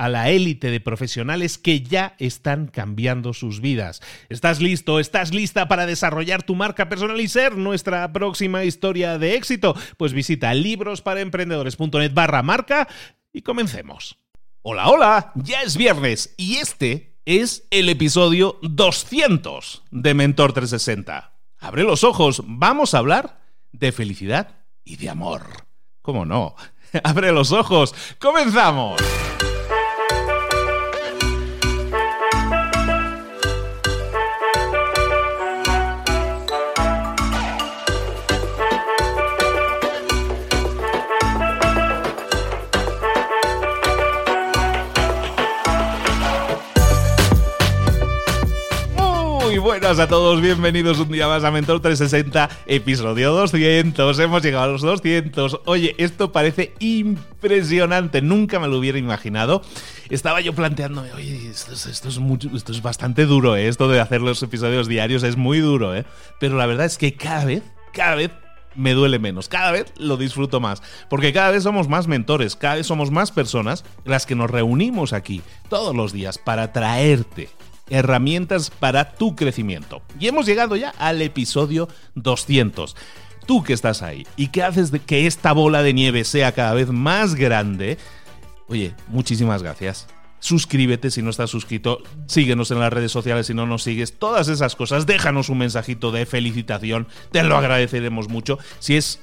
a la élite de profesionales que ya están cambiando sus vidas. ¿Estás listo? ¿Estás lista para desarrollar tu marca personal y ser nuestra próxima historia de éxito? Pues visita librosparaemprendedores.net barra marca y comencemos. Hola, hola, ya es viernes y este es el episodio 200 de Mentor 360. Abre los ojos, vamos a hablar de felicidad y de amor. ¿Cómo no? Abre los ojos, comenzamos. A todos, bienvenidos un día más a Mentor 360, episodio 200. Hemos llegado a los 200. Oye, esto parece impresionante, nunca me lo hubiera imaginado. Estaba yo planteándome, oye, esto, es, mucho, esto es bastante duro, ¿eh? esto de hacer los episodios diarios es muy duro, ¿eh? pero la verdad es que cada vez, cada vez me duele menos. Cada vez lo disfruto más. Porque cada vez somos más mentores, cada vez somos más personas las que nos reunimos aquí todos los días para traerte herramientas para tu crecimiento. Y hemos llegado ya al episodio 200. Tú que estás ahí y que haces de que esta bola de nieve sea cada vez más grande, oye, muchísimas gracias. Suscríbete si no estás suscrito, síguenos en las redes sociales si no nos sigues, todas esas cosas, déjanos un mensajito de felicitación, te lo agradeceremos mucho. Si es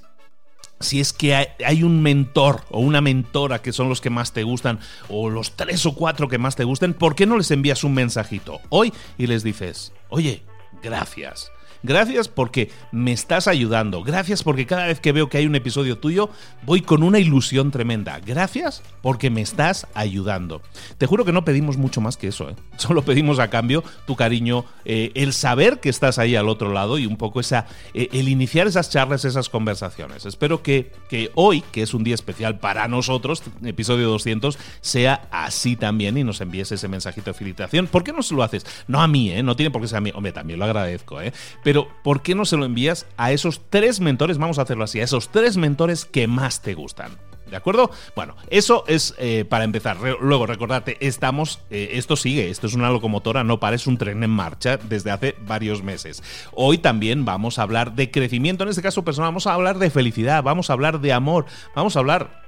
si es que hay, un mentor o una mentora que son los que más te gustan, o los tres o cuatro que más te gusten, ¿por qué no les envías un mensajito hoy y les dices, oye, gracias? Gracias porque me estás ayudando. Gracias porque cada vez que veo que hay un episodio tuyo, voy con una ilusión tremenda. Gracias porque me estás ayudando. Te juro que no pedimos mucho más que eso. ¿eh? Solo pedimos a cambio tu cariño, eh, el saber que estás ahí al otro lado y un poco esa, eh, el iniciar esas charlas, esas conversaciones. Espero que, que hoy, que es un día especial para nosotros, episodio 200, sea así también y nos envíes ese mensajito de felicitación. ¿Por qué no se lo haces? No a mí, ¿eh? No tiene por qué ser a mí. Hombre, también lo agradezco, ¿eh? Pero ¿por qué no se lo envías a esos tres mentores? Vamos a hacerlo así, a esos tres mentores que más te gustan. ¿De acuerdo? Bueno, eso es eh, para empezar. luego, recordarte, estamos, eh, esto sigue, esto es una locomotora, no para, es un tren en marcha desde hace varios meses. Hoy también vamos a hablar de crecimiento, en este caso personal, vamos a hablar de felicidad, vamos a hablar de amor, vamos a hablar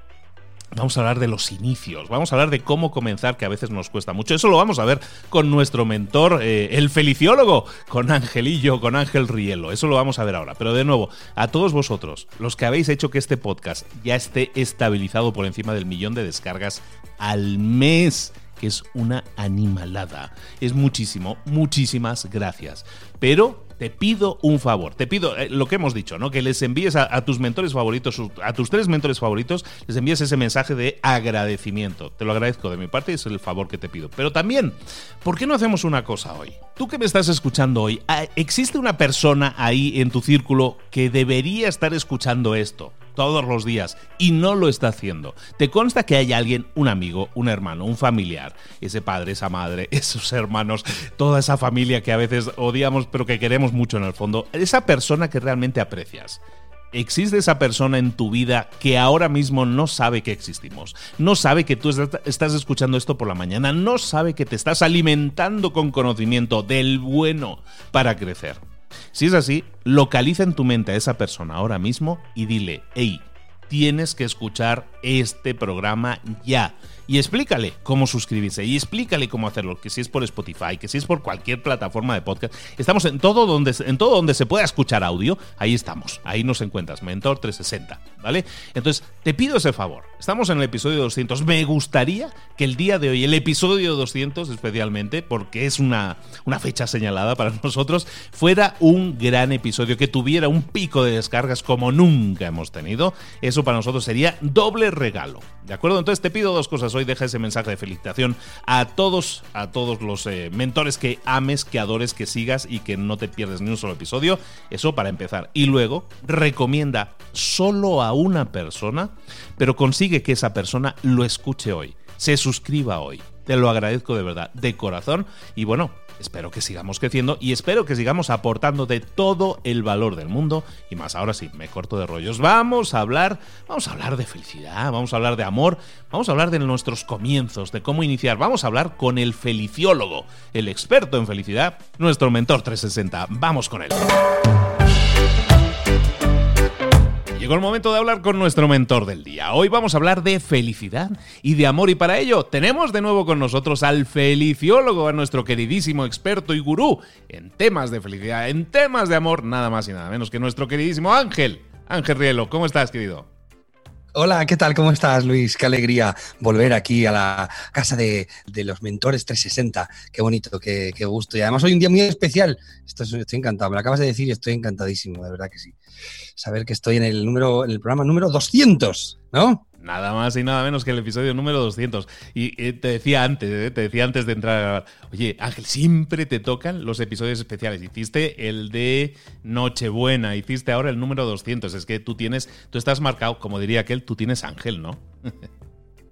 Vamos a hablar de los inicios, vamos a hablar de cómo comenzar, que a veces nos cuesta mucho. Eso lo vamos a ver con nuestro mentor, eh, el feliciólogo, con Angelillo, con Ángel Rielo. Eso lo vamos a ver ahora. Pero de nuevo, a todos vosotros, los que habéis hecho que este podcast ya esté estabilizado por encima del millón de descargas al mes que es una animalada. Es muchísimo, muchísimas gracias. Pero te pido un favor, te pido eh, lo que hemos dicho, ¿no? Que les envíes a, tus mentores favoritos, a tus tres mentores favoritos, les envíes ese mensaje de agradecimiento. Te lo agradezco de mi parte es el favor que te pido. Pero también, ¿por qué no hacemos una cosa hoy? Tú que me estás escuchando hoy, ah, ¿existe una persona ahí en tu círculo que debería estar escuchando esto? Todos los días y no lo está haciendo. ¿Te consta que hay alguien, un amigo, un hermano, un familiar, ese padre, esa madre, esos hermanos, toda esa familia que a veces odiamos pero que queremos mucho en el fondo, esa persona que realmente aprecias? ¿Existe esa persona en tu vida que ahora mismo no sabe que existimos? No sabe que tú estás escuchando esto por la mañana, no sabe que te estás alimentando con conocimiento del bueno para crecer. Si es así, localiza en tu mente a esa persona ahora mismo y dile, hey, tienes que escuchar este programa ya y explícale cómo suscribirse y explícale cómo hacerlo, que si es por Spotify, que si es por cualquier plataforma de podcast. Estamos en todo donde, en todo donde se pueda escuchar audio, ahí estamos, ahí nos encuentras, Mentor 360, ¿vale? Entonces, te pido ese favor. Estamos en el episodio 200. Me gustaría que el día de hoy, el episodio 200 especialmente, porque es una, una fecha señalada para nosotros, fuera un gran episodio, que tuviera un pico de descargas como nunca hemos tenido. Eso para nosotros sería doble regalo. ¿De acuerdo? Entonces te pido dos cosas hoy deja ese mensaje de felicitación a todos, a todos los eh, mentores que ames, que adores, que sigas y que no te pierdes ni un solo episodio. Eso para empezar. Y luego recomienda solo a una persona, pero consigue que esa persona lo escuche hoy, se suscriba hoy. Te lo agradezco de verdad, de corazón. Y bueno, Espero que sigamos creciendo y espero que sigamos aportando de todo el valor del mundo. Y más ahora sí, me corto de rollos. Vamos a hablar, vamos a hablar de felicidad, vamos a hablar de amor, vamos a hablar de nuestros comienzos, de cómo iniciar. Vamos a hablar con el feliciólogo, el experto en felicidad, nuestro mentor 360. Vamos con él. El momento de hablar con nuestro mentor del día. Hoy vamos a hablar de felicidad y de amor y para ello tenemos de nuevo con nosotros al feliciólogo, a nuestro queridísimo experto y gurú en temas de felicidad, en temas de amor, nada más y nada menos que nuestro queridísimo Ángel. Ángel Rielo, ¿cómo estás, querido? Hola, ¿qué tal? ¿Cómo estás, Luis? Qué alegría volver aquí a la casa de, los mentores 360. Qué bonito, qué, gusto. Y además hoy un día muy especial. Estoy, estoy encantado. Me lo acabas de decir y estoy encantadísimo, de verdad que sí. Saber que estoy en el número, en el programa número 200, ¿no? Nada más y nada menos que el episodio número 200. Y eh, te decía antes, eh, te decía antes de entrar oye, Ángel, siempre te tocan los episodios especiales. Hiciste el de Nochebuena, hiciste ahora el número 200. Es que tú tienes, tú estás marcado, como diría aquel, tú tienes Ángel, ¿no?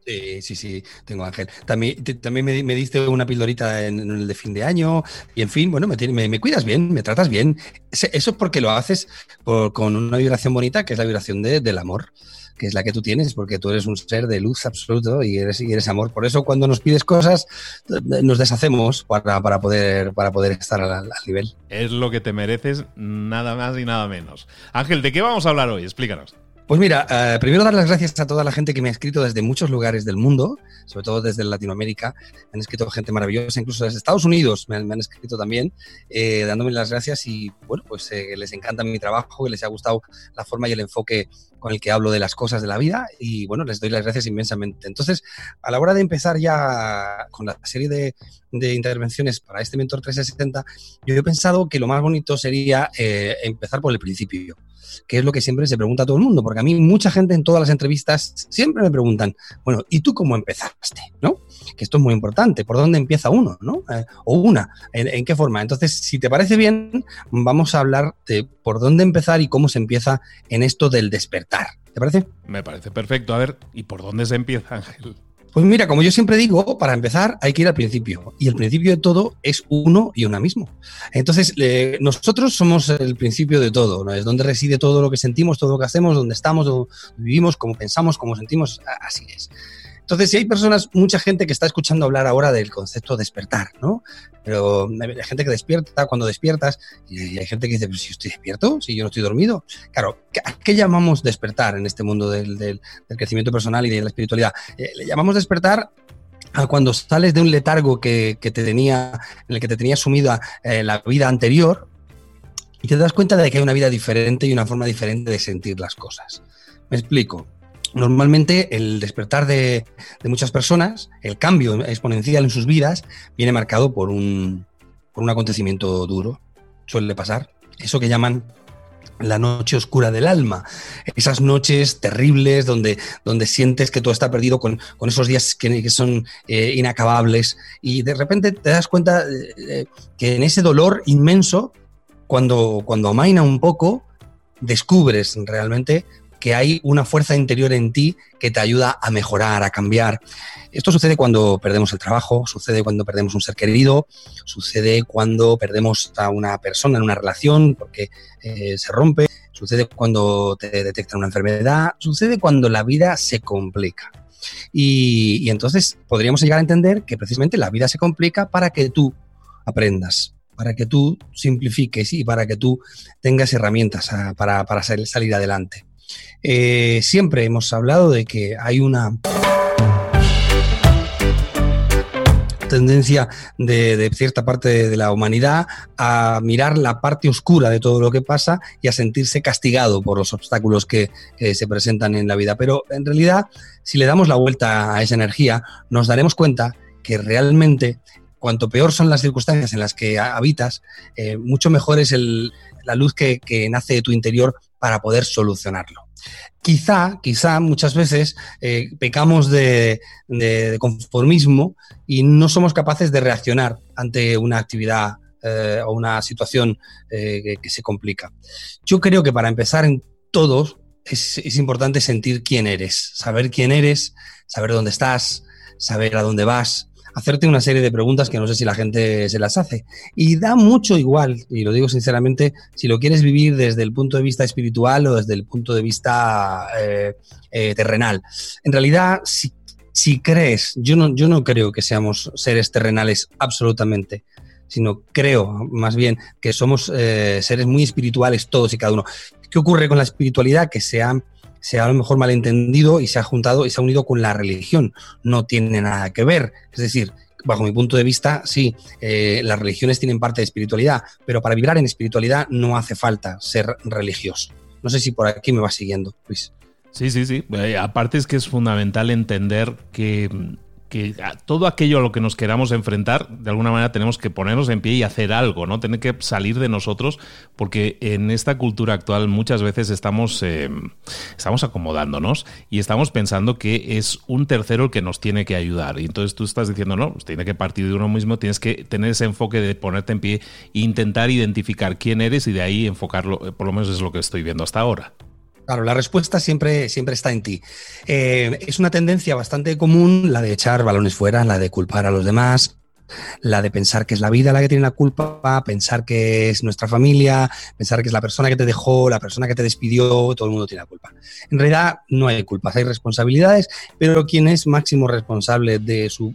Sí, sí, sí, tengo Ángel. También, también me, diste una pildorita en, el de fin de año y en fin, bueno, me, me, cuidas bien, me tratas bien. Eso es porque lo haces con una vibración bonita, que es la vibración del amor que es la que tú tienes, porque tú eres un ser de luz absoluto y eres, y eres amor. Por eso cuando nos pides cosas, nos deshacemos para, para poder, para poder estar al, nivel. Es lo que te mereces, nada más y nada menos. Ángel, ¿de qué vamos a hablar hoy? Explícanos. Pues mira, eh, primero dar las gracias a toda la gente que me ha escrito desde muchos lugares del mundo, sobre todo desde Latinoamérica. Me han escrito gente maravillosa, incluso desde Estados Unidos me han, escrito también, eh, dándome las gracias y bueno, pues eh, les encanta mi trabajo, que les ha gustado la forma y el enfoque con el que hablo de las cosas de la vida y bueno, les doy las gracias inmensamente. Entonces, a la hora de empezar ya con la serie de, intervenciones para este Mentor 360, yo he pensado que lo más bonito sería empezar por el principio que es lo que siempre se pregunta a todo el mundo, porque a mí mucha gente en todas las entrevistas siempre me preguntan, bueno, ¿y tú cómo empezaste? ¿No? Que esto es muy importante, ¿por dónde empieza uno? ¿no? Eh, o una, ¿en, qué forma? Entonces, si te parece bien, vamos a hablar de por dónde empezar y cómo se empieza en esto del despertar. ¿Te parece? Me parece perfecto. A ver, ¿y por dónde se empieza, Ángel? Pues mira, como yo siempre digo, para empezar hay que ir al principio. Y el principio de todo es uno y una mismo. Entonces, nosotros somos el principio de todo, ¿no? Es donde reside todo lo que sentimos, todo lo que hacemos, donde estamos, donde vivimos, cómo pensamos, cómo sentimos, así es. Entonces, si hay personas, mucha gente que está escuchando hablar ahora del concepto despertar, ¿no? Pero hay gente que despierta cuando despiertas y hay gente que dice, pero si estoy despierto, si yo no estoy dormido. Claro, ¿a qué llamamos despertar en este mundo del, crecimiento personal y de la espiritualidad? Eh, le llamamos despertar a cuando sales de un letargo que, te tenía, en el que te tenía sumida eh, la vida anterior y te das cuenta de que hay una vida diferente y una forma diferente de sentir las cosas. Me explico. Normalmente el despertar de, muchas personas, el cambio exponencial en sus vidas, viene marcado por un, por un acontecimiento duro. Suele pasar. Eso que llaman la noche oscura del alma, esas noches terribles donde, donde sientes que todo está perdido con, esos días que, son eh, inacabables y de repente te das cuenta eh, que en ese dolor inmenso, cuando, cuando amaina un poco, descubres realmente que hay una fuerza interior en ti que te ayuda a mejorar, a cambiar. Esto sucede cuando perdemos el trabajo, sucede cuando perdemos un ser querido, sucede cuando perdemos a una persona en una relación porque eh, se rompe, sucede cuando te detectan una enfermedad, sucede cuando la vida se complica. Y, entonces podríamos llegar a entender que precisamente la vida se complica para que tú aprendas, para que tú simplifiques y para que tú tengas herramientas ah, para salir adelante. Eh, siempre hemos hablado de que hay una tendencia de, cierta parte de, la humanidad a mirar la parte oscura de todo lo que pasa y a sentirse castigado por los obstáculos que se presentan en la vida. Pero en realidad, si le damos la vuelta a esa energía, nos daremos cuenta que realmente cuanto peor son las circunstancias en las que habitas, eh, mucho mejor es la luz que nace de tu interior para poder solucionarlo. Quizá, quizá muchas veces eh, pecamos de, conformismo y no somos capaces de reaccionar ante una actividad eh, o una situación eh, que, se complica. Yo creo que para empezar en todos es, es importante sentir quién eres, saber quién eres, saber dónde estás, saber a dónde vas, hacerte una serie de preguntas que no sé si la gente se las hace. Y da mucho igual, y lo digo sinceramente, si lo quieres vivir desde el punto de vista espiritual o desde el punto de vista eh, eh, terrenal. En realidad, si, si crees, yo no, yo no creo que seamos seres terrenales absolutamente sino creo más bien que somos eh, seres muy espirituales todos y cada uno. ¿Qué ocurre con la espiritualidad? Que se ha, se ha a lo mejor malentendido y se ha juntado y se ha unido con la religión. No tiene nada que ver. Es decir, bajo mi punto de vista, sí, eh, las religiones tienen parte de espiritualidad, pero para vibrar en espiritualidad no hace falta ser religioso. No sé si por aquí me va siguiendo, Luis. Sí, sí, sí. Eh, aparte es que es fundamental entender que que todo aquello a lo que nos queramos enfrentar, de alguna manera tenemos que ponernos en pie y hacer algo, ¿no? Tener que salir de nosotros, porque en esta cultura actual muchas veces estamos, eh, estamos acomodándonos y estamos pensando que es un tercero el que nos tiene que ayudar. Y entonces tú estás diciendo, no, pues tiene que partir de uno mismo, tienes que tener ese enfoque de ponerte en pie e intentar identificar quién eres y de ahí enfocarlo, eh, por lo menos es lo que estoy viendo hasta ahora. Claro, la respuesta siempre, siempre está en ti. Eh, es una tendencia bastante común la de echar balones fuera, la de culpar a los demás, la de pensar que es la vida la que tiene la culpa, pensar que es nuestra familia, pensar que es la persona que te dejó, la persona que te despidió, todo el mundo tiene la culpa. En realidad no hay culpas, hay responsabilidades, pero quien es máximo responsable de su,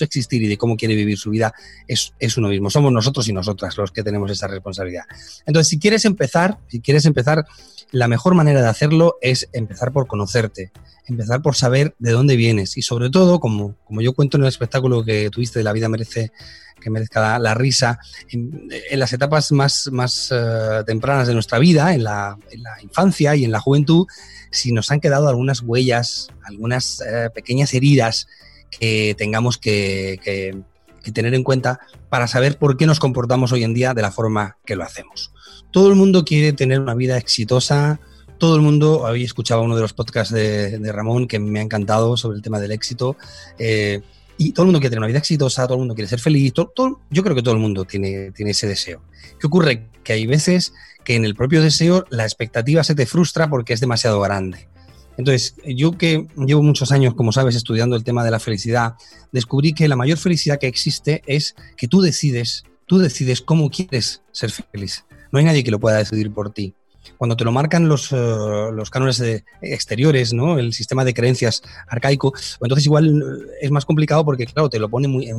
existir y de cómo quiere vivir su vida es, es uno mismo. Somos nosotros y nosotras los que tenemos esa responsabilidad. Entonces, si quieres empezar, si quieres empezar la mejor manera de hacerlo es empezar por conocerte, empezar por saber de dónde vienes. Y sobre todo, como, como yo cuento en el espectáculo que tuviste de La vida merece que merezca la, risa, en, las etapas más, más eh, tempranas de nuestra vida, en la, infancia y en la juventud, si nos han quedado algunas huellas, algunas eh, pequeñas heridas que tengamos que, que tener en cuenta para saber por qué nos comportamos hoy en día de la forma que lo hacemos. Todo el mundo quiere tener una vida exitosa, todo el mundo, había escuchado uno de los podcasts de, Ramón que me ha encantado sobre el tema del éxito, eh, y todo el mundo quiere tener una vida exitosa, todo el mundo quiere ser feliz, todo, yo creo que todo el mundo tiene, tiene ese deseo. ¿Qué ocurre? Que hay veces que en el propio deseo la expectativa se te frustra porque es demasiado grande. Entonces, yo que llevo muchos años, como sabes, estudiando el tema de la felicidad, descubrí que la mayor felicidad que existe es que tú decides, tú decides cómo quieres ser feliz. No hay nadie que lo pueda decidir por ti. Cuando te lo marcan los, eh, los cánones exteriores, el sistema de creencias arcaico, pues entonces igual eh, es más complicado porque, claro, te lo pone muy, en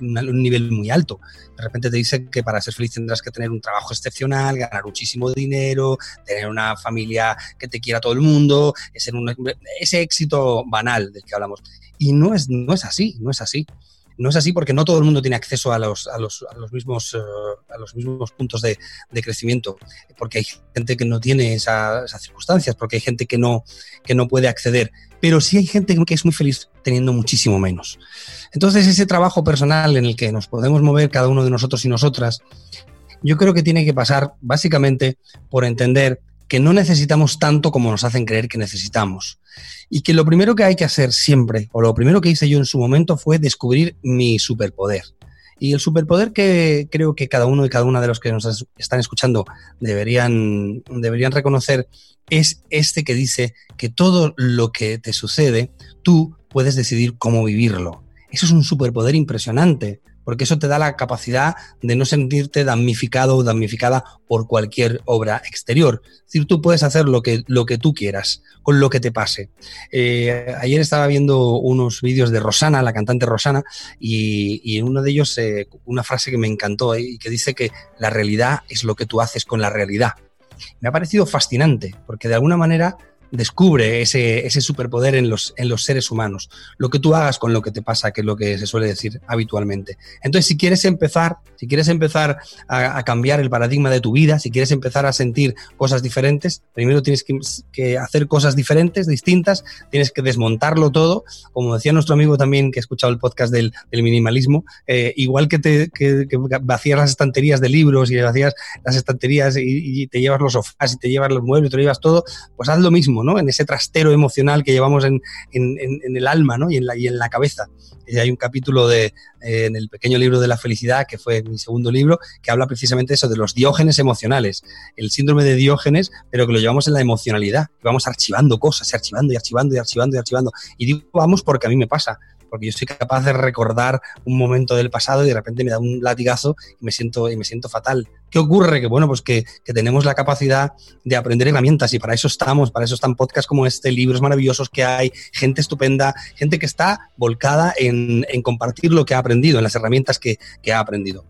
un nivel muy alto. De repente te dice que para ser feliz tendrás que tener un trabajo excepcional, ganar muchísimo dinero, tener una familia que te quiera todo el mundo, ese éxito banal del que hablamos. Y no es, no es así, no es así. No es así porque no todo el mundo tiene acceso a los, a los, a los mismos, eh, a los mismos puntos de, de, crecimiento, porque hay gente que no tiene esa, esas circunstancias, porque hay gente que no, que no puede acceder, pero sí hay gente que es muy feliz teniendo muchísimo menos. Entonces ese trabajo personal en el que nos podemos mover cada uno de nosotros y nosotras, yo creo que tiene que pasar básicamente por entender que no necesitamos tanto como nos hacen creer que necesitamos. Y que lo primero que hay que hacer siempre, o lo primero que hice yo en su momento, fue descubrir mi superpoder. Y el superpoder que creo que cada uno y cada una de los que nos están escuchando deberían, deberían reconocer es este que dice que todo lo que te sucede, tú puedes decidir cómo vivirlo. Eso es un superpoder impresionante, porque eso te da la capacidad de no sentirte damnificado o damnificada por cualquier obra exterior. Es decir, tú puedes hacer lo que, lo que tú quieras, con lo que te pase. Eh, ayer estaba viendo unos vídeos de Rosana, la cantante Rosana, y, en uno de ellos eh, una frase que me encantó eh, y que dice que la realidad es lo que tú haces con la realidad. Me ha parecido fascinante, porque de alguna manera descubre ese, ese superpoder en los, en los seres humanos. Lo que tú hagas con lo que te pasa, que es lo que se suele decir habitualmente. Entonces, si quieres empezar, si quieres empezar a, cambiar el paradigma de tu vida, si quieres empezar a sentir cosas diferentes, primero tienes que, hacer cosas diferentes, distintas, tienes que desmontarlo todo. Como decía nuestro amigo también que ha escuchado el podcast del, minimalismo, eh, igual que, te, que, vacías las estanterías de libros y vacías las estanterías y, y te llevas los sofás y te llevas los muebles y te lo llevas todo, pues haz lo mismo en ese trastero emocional que llevamos en, el alma y, en la, y en la cabeza. Y hay un capítulo de, eh, en el pequeño libro de la felicidad, que fue mi segundo libro, que habla precisamente eso, de los diógenes emocionales, el síndrome de diógenes, pero que lo llevamos en la emocionalidad, vamos archivando cosas, archivando y archivando y archivando y archivando. Y digo vamos porque a mí me pasa porque yo soy capaz de recordar un momento del pasado y de repente me da un latigazo y me siento, y me siento fatal. ¿Qué ocurre? Que bueno, pues que, tenemos la capacidad de aprender herramientas y para eso estamos, para eso están podcasts como este, libros maravillosos que hay, gente estupenda, gente que está volcada en, compartir lo que ha aprendido, en las herramientas que, ha aprendido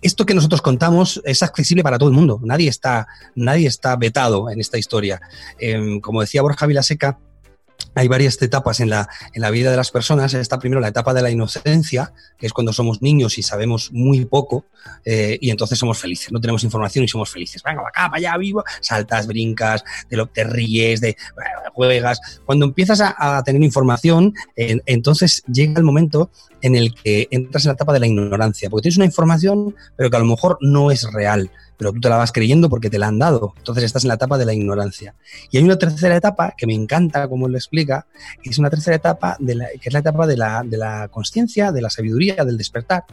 esto que nosotros contamos es accesible para todo el mundo. Nadie está, nadie está vetado en esta historia. Em, como decía Borja Vilaseca, hay varias etapas en la, en la vida de las personas. Está primero la etapa de la inocencia, que es cuando somos niños y sabemos muy poco eh, y entonces somos felices. No tenemos información y somos felices. Venga, acá, para allá, vivo. Saltas, brincas, de lo, te ríes, de, juegas. Cuando empiezas a, tener información, entonces llega el momento en el que entras en la etapa de la ignorancia, porque tienes una información, pero que a lo mejor no es real pero tú te la vas creyendo porque te la han dado. Entonces estás en la etapa de la ignorancia. Y hay una tercera etapa que me encanta como lo explica, que es una tercera etapa de la, que es la etapa de la, de la conciencia, de la sabiduría, del despertar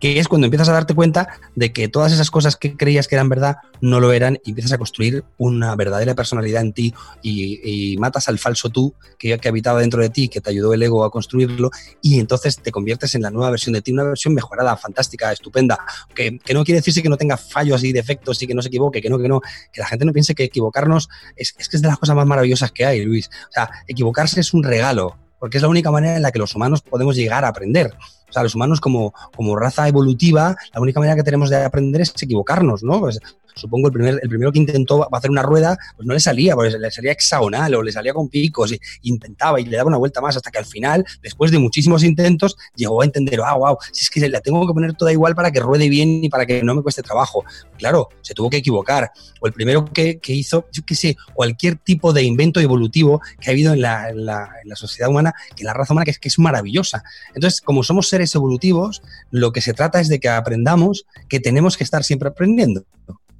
que es cuando empiezas a darte cuenta de que todas esas cosas que creías que eran verdad no lo eran y empiezas a construir una verdadera personalidad en ti y, matas al falso tú que, que, habitaba dentro de ti, que te ayudó el ego a construirlo y entonces te conviertes en la nueva versión de ti, una versión mejorada, fantástica, estupenda, que, que no quiere decirse que no tenga fallos y defectos y que no se equivoque, que no, que no, que la gente no piense que equivocarnos es, es que es de las cosas más maravillosas que hay, Luis. O sea, equivocarse es un regalo, porque es la única manera en la que los humanos podemos llegar a aprender. O sea, los humanos como, como raza evolutiva, la única manera que tenemos de aprender es equivocarnos, ¿no? Pues supongo el, primer, el primero que intentó hacer una rueda, pues no le salía, pues le salía hexagonal o le salía con picos, y intentaba y le daba una vuelta más hasta que al final, después de muchísimos intentos, llegó a entender, ah, wow, si es que la tengo que poner toda igual para que ruede bien y para que no me cueste trabajo. Claro, se tuvo que equivocar. O el primero que, que hizo, yo qué sé, cualquier tipo de invento evolutivo que ha habido en la, en la, sociedad humana, que la raza humana, que es, que es maravillosa. Entonces, como somos seres evolutivos, lo que se trata es de que aprendamos que tenemos que estar siempre aprendiendo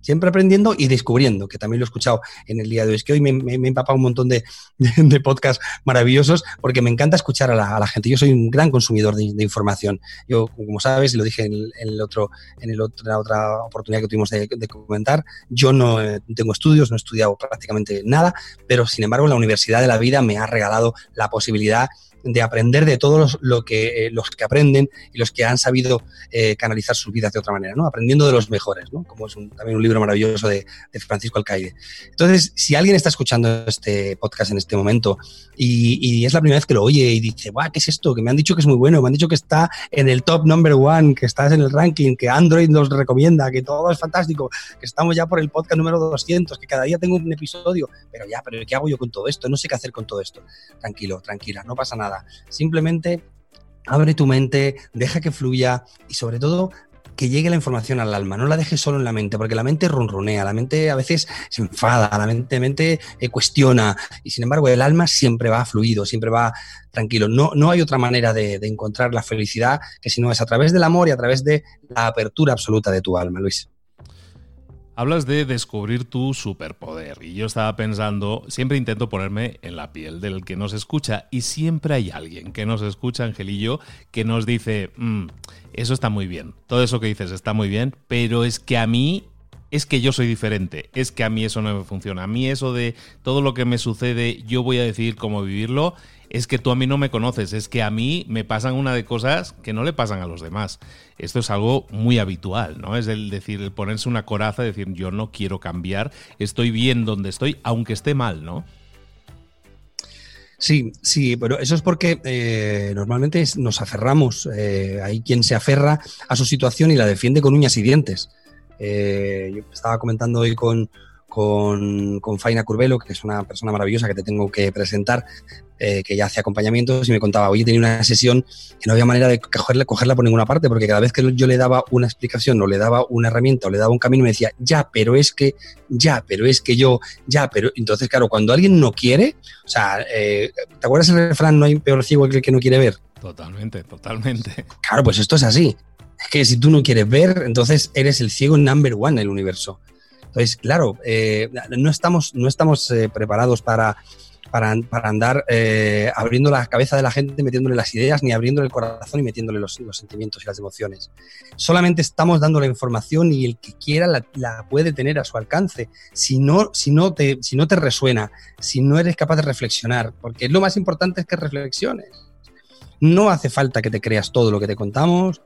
siempre aprendiendo y descubriendo, que también lo he escuchado en el día de hoy. Es que hoy me, he empapado un montón de, de, podcasts maravillosos porque me encanta escuchar a la, gente. Yo soy un gran consumidor de, información. Yo, como sabes, lo dije en el, otro, en el otra, otra oportunidad que tuvimos de, comentar, yo no eh, tengo estudios, no he estudiado prácticamente nada, pero sin embargo la Universidad de la Vida me ha regalado la posibilidad de aprender de todos los, lo que, eh, los que aprenden y los que han sabido eh, canalizar sus vidas de otra manera, ¿no? Aprendiendo de los mejores, ¿no? Como es también un libro maravilloso de, de, Francisco Alcaide. Entonces, si alguien está escuchando este podcast en este momento y, y, es la primera vez que lo oye y dice, guau, ¿qué es esto? Que me han dicho que es muy bueno, me han dicho que está en el top number one, que estás en el ranking, que Android nos recomienda, que todo es fantástico, que estamos ya por el podcast número 200, que cada día tengo un episodio, pero ya, pero ¿qué hago yo con todo esto? No sé qué hacer con todo esto. Tranquilo, tranquila, no pasa nada Simplemente abre tu mente, deja que fluya y sobre todo que llegue la información al alma, no la dejes solo en la mente, porque la mente ronronea, la mente a veces se enfada, la mente, mente eh, cuestiona, y sin embargo el alma siempre va fluido, siempre va tranquilo. No, no hay otra manera de, de encontrar la felicidad que si no es a través del amor y a través de la apertura absoluta de tu alma, Luis. Hablas de descubrir tu superpoder y yo estaba pensando, siempre intento ponerme en la piel del que nos escucha y siempre hay alguien que nos escucha, Angelillo, que nos dice, mm, eso está muy bien, todo eso que dices está muy bien, pero es que a mí es que yo soy diferente, es que a mí eso no me funciona, a mí eso de todo lo que me sucede yo voy a decidir cómo vivirlo, es que tú a mí no me conoces, es que a mí me pasan una de cosas que no le pasan a los demás. Esto es algo muy habitual, ¿no? Es el decir, el ponerse una coraza, decir yo no quiero cambiar, estoy bien donde estoy, aunque esté mal, ¿no? Sí, sí, pero eso es porque eh, normalmente nos aferramos. Eh, hay quien se aferra a su situación y la defiende con uñas y dientes. Eh, yo estaba comentando hoy con, con, con, Faina Curvelo, que es una persona maravillosa que te tengo que presentar, eh, que ya hace acompañamientos y me contaba, oye, tenía una sesión que no había manera de cogerla, cogerla por ninguna parte, porque cada vez que yo le daba una explicación o le daba una herramienta o le daba un camino, me decía, ya, pero es que, ya, pero es que yo, ya, pero... Entonces, claro, cuando alguien no quiere, o sea, eh, ¿te acuerdas el refrán, no hay peor ciego que el que no quiere ver? Totalmente, totalmente. Claro, pues esto es así. Es que si tú no quieres ver, entonces eres el ciego number one en el universo. Entonces, claro, eh, no estamos, no estamos eh, preparados para, para, para andar eh, abriendo la cabeza de la gente, metiéndole las ideas, ni abriendo el corazón y metiéndole los, los, sentimientos y las emociones. Solamente estamos dando la información y el que quiera la, la, puede tener a su alcance. Si no, si, no te, si no te resuena, si no eres capaz de reflexionar, porque lo más importante es que reflexiones. No hace falta que te creas todo lo que te contamos,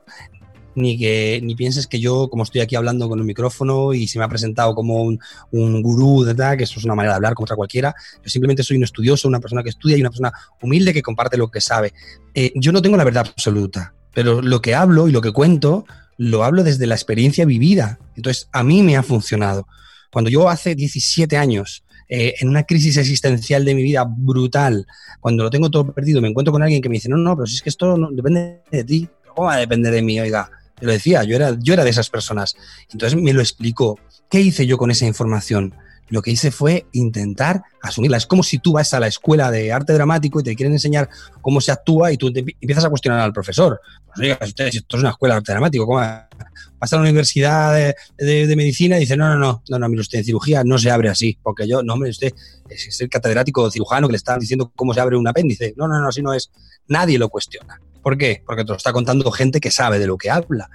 ni que ni pienses que yo, como estoy aquí hablando con un micrófono y se me ha presentado como un, un gurú, ¿verdad? que eso es una manera de hablar contra cualquiera, yo simplemente soy un estudioso, una persona que estudia y una persona humilde que comparte lo que sabe. Eh, yo no tengo la verdad absoluta, pero lo que hablo y lo que cuento, lo hablo desde la experiencia vivida. Entonces, a mí me ha funcionado. Cuando yo hace 17 años eh, en una crisis existencial de mi vida brutal, cuando lo tengo todo perdido, me encuentro con alguien que me dice, no, no, pero si es que esto no, depende de ti, ¿cómo va a depender de mí? Oiga, te lo decía, yo era, yo era de esas personas. Entonces me lo explicó. ¿Qué hice yo con esa información? Lo que hice fue intentar asumirla. Es como si tú vas a la escuela de arte dramático y te quieren enseñar cómo se actúa y tú te empiezas a cuestionar al profesor. Pues oiga, esto es una escuela de arte dramático, ¿cómo vas a la universidad de, medicina y dice, no, no, no, no, no, mire usted, en cirugía no se abre así, porque yo, no, hombre, usted es el catedrático cirujano que le está diciendo cómo se abre un apéndice. No, no, no, así no es. Nadie lo cuestiona. ¿Por qué? Porque te lo está contando gente que sabe de lo que habla.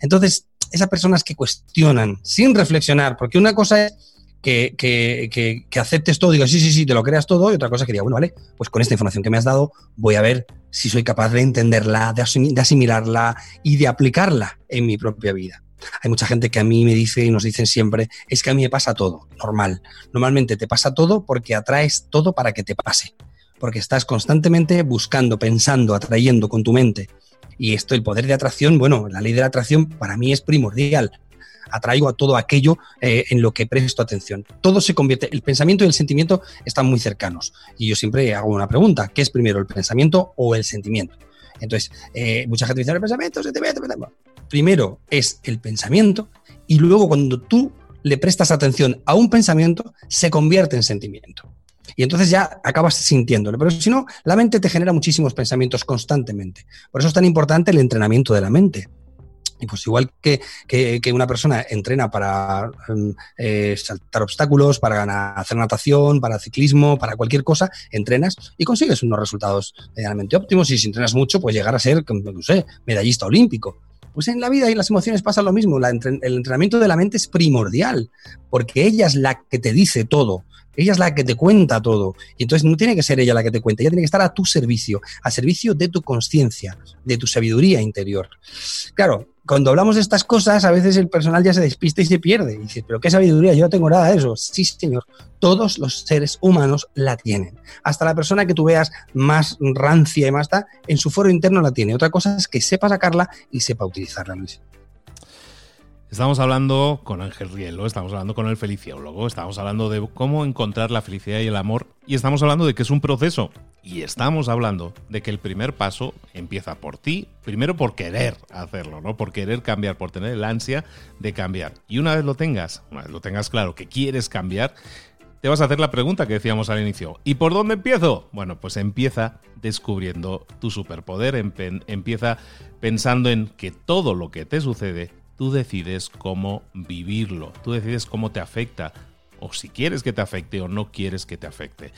Entonces, esas personas que cuestionan sin reflexionar, porque una cosa es que, que, que, aceptes todo, digas, sí, sí, sí, te lo creas todo, y otra cosa que diga, bueno, vale, pues con esta información que me has dado voy a ver si soy capaz de entenderla, de, de asimilarla y de aplicarla en mi propia vida. Hay mucha gente que a mí me dice y nos dicen siempre, es que a mí me pasa todo, normal. Normalmente te pasa todo porque atraes todo para que te pase porque estás constantemente buscando, pensando, atrayendo con tu mente. Y esto, el poder de atracción, bueno, la ley de la atracción para mí es primordial. Atraigo a todo aquello eh, en lo que presto atención. Todo se convierte, el pensamiento y el sentimiento están muy cercanos. Y yo siempre hago una pregunta, ¿qué es primero, el pensamiento o el sentimiento? Entonces, eh, mucha gente dice, el pensamiento, el sentimiento, el pensamiento. Primero es el pensamiento y luego cuando tú le prestas atención a un pensamiento, se convierte en sentimiento. Y entonces ya acabas sintiéndolo. Pero si no, la mente te genera muchísimos pensamientos constantemente. Por eso es tan importante el entrenamiento de la mente. Y pues igual que, que, una persona entrena para eh, saltar obstáculos, para hacer natación, para ciclismo, para cualquier cosa, entrenas y consigues unos resultados medianamente óptimos. Y si entrenas mucho, pues llegar a ser, no sé, medallista olímpico. Pues en la vida y en las emociones pasa lo mismo. El entrenamiento de la mente es primordial, porque ella es la que te dice todo. Ella es la que te cuenta todo. Y entonces no tiene que ser ella la que te cuenta, ella tiene que estar a tu servicio, a servicio de tu conciencia, de tu sabiduría interior. Claro, cuando hablamos de estas cosas, a veces el personal ya se despista y se pierde. Y dices, pero qué sabiduría, yo no tengo nada de eso. Sí, señor, todos los seres humanos la tienen. Hasta la persona que tú veas más rancia y más está, en su foro interno la tiene. Otra cosa es que sepa sacarla y sepa utilizarla, Luis. Estamos hablando con Ángel Rielo, estamos hablando con el feliciólogo, estamos hablando de cómo encontrar la felicidad y el amor y estamos hablando de que es un proceso Y estamos hablando de que el primer paso empieza por ti, primero por querer hacerlo, ¿no? Por querer cambiar, por tener el ansia de cambiar. Y una vez lo tengas, una vez lo tengas claro que quieres cambiar, te vas a hacer la pregunta que decíamos al inicio. ¿Y por dónde empiezo? Bueno, pues empieza descubriendo tu superpoder, empieza pensando en que todo lo que te sucede, tú decides cómo vivirlo, tú decides cómo te afecta, o si quieres que te afecte o no quieres que te afecte.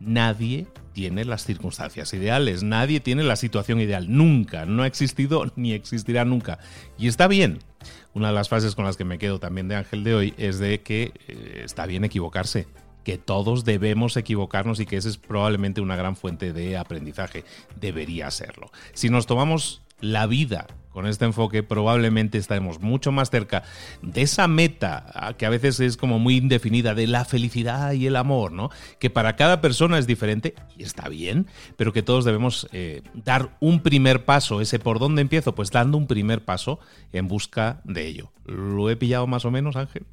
Nadie tiene las circunstancias ideales, nadie tiene la situación ideal, nunca, no ha existido ni existirá nunca. Y está bien. Una de las frases con las que me quedo también de Ángel de hoy es de que eh, está bien equivocarse que todos debemos equivocarnos y que esa es probablemente una gran fuente de aprendizaje. Debería serlo. Si nos tomamos la vida con este enfoque, probablemente estaremos mucho más cerca de esa meta que a veces es como muy indefinida de la felicidad y el amor, ¿no? Que para cada persona es diferente y está bien, pero que todos debemos eh, dar un primer paso. Ese por dónde empiezo, pues dando un primer paso en busca de ello. ¿Lo he pillado más o menos, Ángel?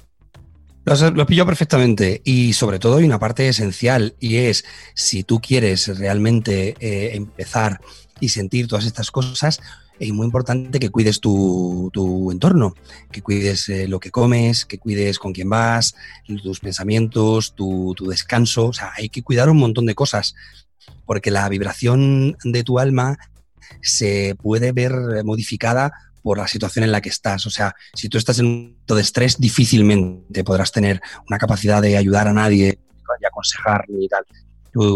Lo has, pillado perfectamente y sobre todo hay una parte esencial y es si tú quieres realmente eh, empezar y sentir todas estas cosas, es muy importante que cuides tu, entorno, que cuides eh, lo que comes, que cuides con quién vas, tus pensamientos, tu, tu descanso. O sea, hay que cuidar un montón de cosas porque la vibración de tu alma se puede ver modificada por la situación en la que estás. O sea, si tú estás en un momento de estrés, difícilmente podrás tener una capacidad de ayudar a nadie y aconsejar ni tal.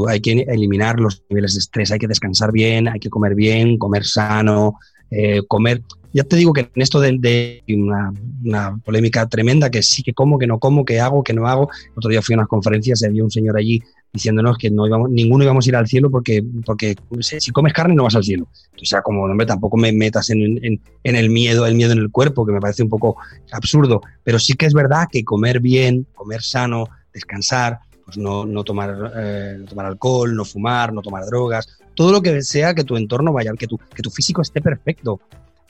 Hay que eliminar los niveles de estrés, hay que descansar bien, hay que comer bien, comer sano, eh, comer. Ya te digo que en esto de, una, una, polémica tremenda, que sí que como, que no como, que hago, que no hago. Otro día fui a unas conferencias y había un señor allí diciéndonos que no íbamos, ninguno íbamos a ir al cielo porque, porque si comes carne no vas al cielo. O sea, como hombre, tampoco me metas en, en, el miedo, el miedo en el cuerpo, que me parece un poco absurdo. Pero sí que es verdad que comer bien, comer sano, descansar, pues no, no tomar, eh, tomar alcohol, no fumar, no tomar drogas, todo lo que sea que tu entorno vaya, que tu, que tu físico esté perfecto,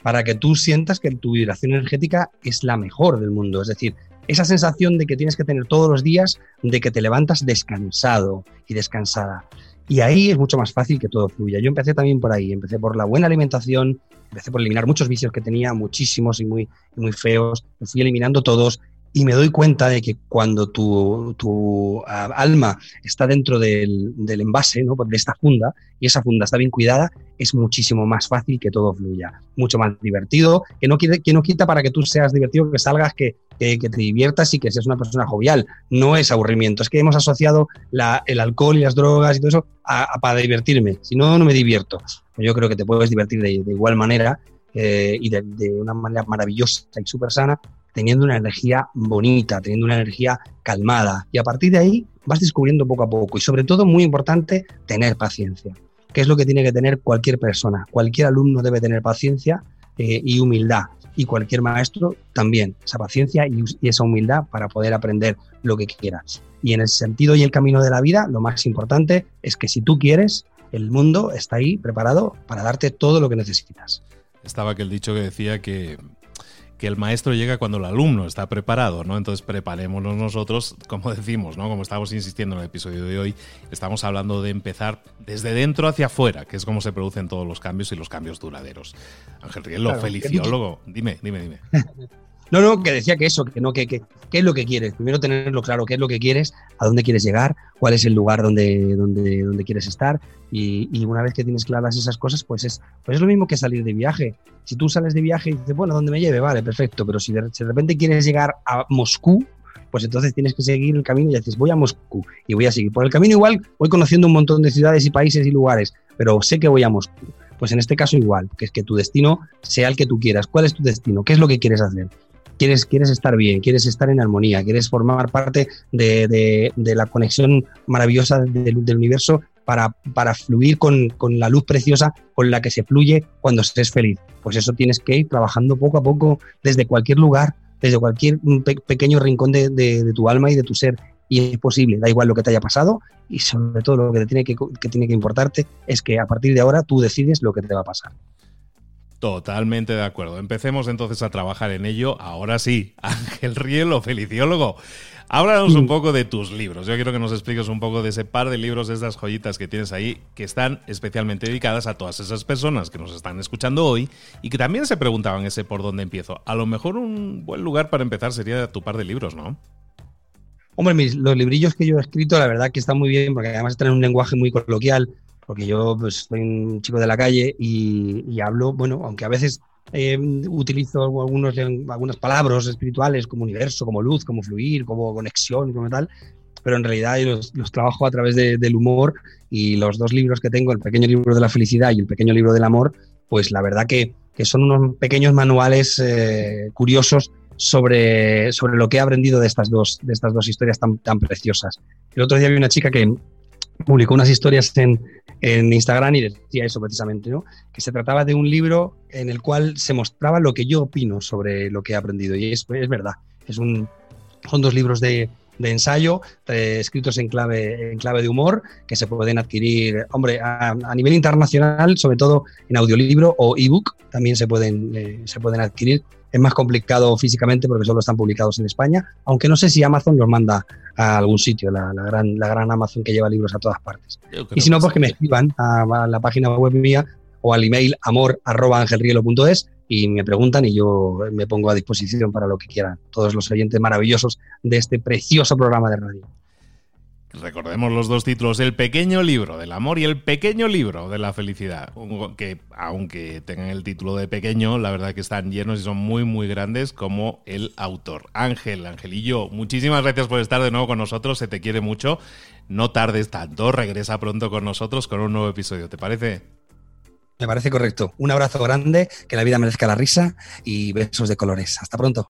para que tú sientas que tu vibración energética es la mejor del mundo. Es decir, esa sensación de que tienes que tener todos los días, de que te levantas descansado y descansada. Y ahí es mucho más fácil que todo fluya. Yo empecé también por ahí, empecé por la buena alimentación, empecé por eliminar muchos vicios que tenía, muchísimos y muy, muy feos, fui eliminando todos y me doy cuenta de que cuando tu, tu ah, alma está dentro del, del, envase, ¿no? de esta funda, y esa funda está bien cuidada, es muchísimo más fácil que todo fluya, mucho más divertido, que no, que no quita para que tú seas divertido, que salgas, que, que, te diviertas y que seas una persona jovial. No es aburrimiento, es que hemos asociado la, el alcohol y las drogas y todo eso a, para divertirme, si no, no me divierto. Yo creo que te puedes divertir de, igual manera eh, y de, de, una manera maravillosa y súper sana teniendo una energía bonita, teniendo una energía calmada. Y a partir de ahí vas descubriendo poco a poco. Y sobre todo, muy importante, tener paciencia, que es lo que tiene que tener cualquier persona. Cualquier alumno debe tener paciencia eh, y humildad. Y cualquier maestro también, esa paciencia y, y esa humildad para poder aprender lo que quieras. Y en el sentido y el camino de la vida, lo más importante es que si tú quieres, el mundo está ahí preparado para darte todo lo que necesitas. Estaba aquel dicho que decía que que el maestro llega cuando el alumno está preparado, ¿no? Entonces preparémonos nosotros, como decimos, ¿no? Como estamos insistiendo en el episodio de hoy, estamos hablando de empezar desde dentro hacia afuera, que es como se producen todos los cambios y los cambios duraderos. Ángel Rielo, feliciólogo, dime, dime, dime. No, no, que decía que eso, que no, que, qué es lo que quieres. Primero tenerlo claro, qué es lo que quieres, a dónde quieres llegar, cuál es el lugar donde, donde, donde quieres estar. Y, y, una vez que tienes claras esas cosas, pues es, pues es lo mismo que salir de viaje. Si tú sales de viaje y dices, bueno, ¿dónde me lleve? Vale, perfecto. Pero si de, si de repente quieres llegar a Moscú, pues entonces tienes que seguir el camino y dices, voy a Moscú y voy a seguir. Por el camino igual voy conociendo un montón de ciudades y países y lugares, pero sé que voy a Moscú. Pues en este caso igual, que es que tu destino sea el que tú quieras. ¿Cuál es tu destino? ¿Qué es lo que quieres hacer? Quieres, estar bien, quieres estar en armonía, quieres formar parte de, la conexión maravillosa del, del universo para, fluir con, la luz preciosa con la que se fluye cuando estés feliz. Pues eso tienes que ir trabajando poco a poco desde cualquier lugar, desde cualquier pe pequeño rincón de, tu alma y de tu ser. Y es posible, da igual lo que te haya pasado y sobre todo lo que, te que tiene que importarte es que a partir de ahora tú decides lo que te va a pasar. Totalmente de acuerdo. Empecemos entonces a trabajar en ello. Ahora sí, Ángel Rielo, feliciólogo. Háblanos un poco de tus libros. Yo quiero que nos expliques un poco de ese par de libros, de esas joyitas que tienes ahí, que están especialmente dedicadas a todas esas personas que nos están escuchando hoy y que también se preguntaban ese por dónde empiezo. A lo mejor un buen lugar para empezar sería tu par de libros, ¿no? Hombre, los librillos que yo he escrito, la verdad que están muy bien, porque además tienen un lenguaje muy coloquial, porque yo pues, soy un chico de la calle y, y hablo, bueno, aunque a veces eh, utilizo algunos, algunas palabras espirituales como universo, como luz, como fluir, como conexión, como tal, pero en realidad los, los trabajo a través del humor y los dos libros que tengo, el pequeño libro de la felicidad y el pequeño libro del amor, pues la verdad que, que son unos pequeños manuales eh, curiosos sobre, sobre lo que he aprendido de estas dos, de estas dos historias tan, tan preciosas. El otro día vi una chica que publicó unas historias en, en Instagram y decía eso precisamente, ¿no? que se trataba de un libro en el cual se mostraba lo que yo opino sobre lo que he aprendido. Y es, es verdad, es un, son dos libros de, de ensayo eh, escritos en clave, en clave de humor que se pueden adquirir, hombre, a, nivel internacional, sobre todo en audiolibro o ebook, también se pueden, eh, se pueden adquirir es más complicado físicamente porque solo están publicados en España, aunque no sé si Amazon los manda a algún sitio, la, gran, la gran Amazon que lleva libros a todas partes. Y si no, pues que me escriban a, la página web mía o al email amor.angelrielo.es y me preguntan y yo me pongo a disposición para lo que quieran, todos los oyentes maravillosos de este precioso programa de radio. Recordemos los dos títulos, El pequeño libro del amor y El pequeño libro de la felicidad, que aunque tengan el título de pequeño, la verdad que están llenos y son muy muy grandes como el autor. Ángel, Angelillo, muchísimas gracias por estar de nuevo con nosotros, se te quiere mucho, no tardes tanto, regresa pronto con nosotros con un nuevo episodio, ¿te parece? Me parece correcto. Un abrazo grande, que la vida merezca la risa y besos de colores. Hasta pronto.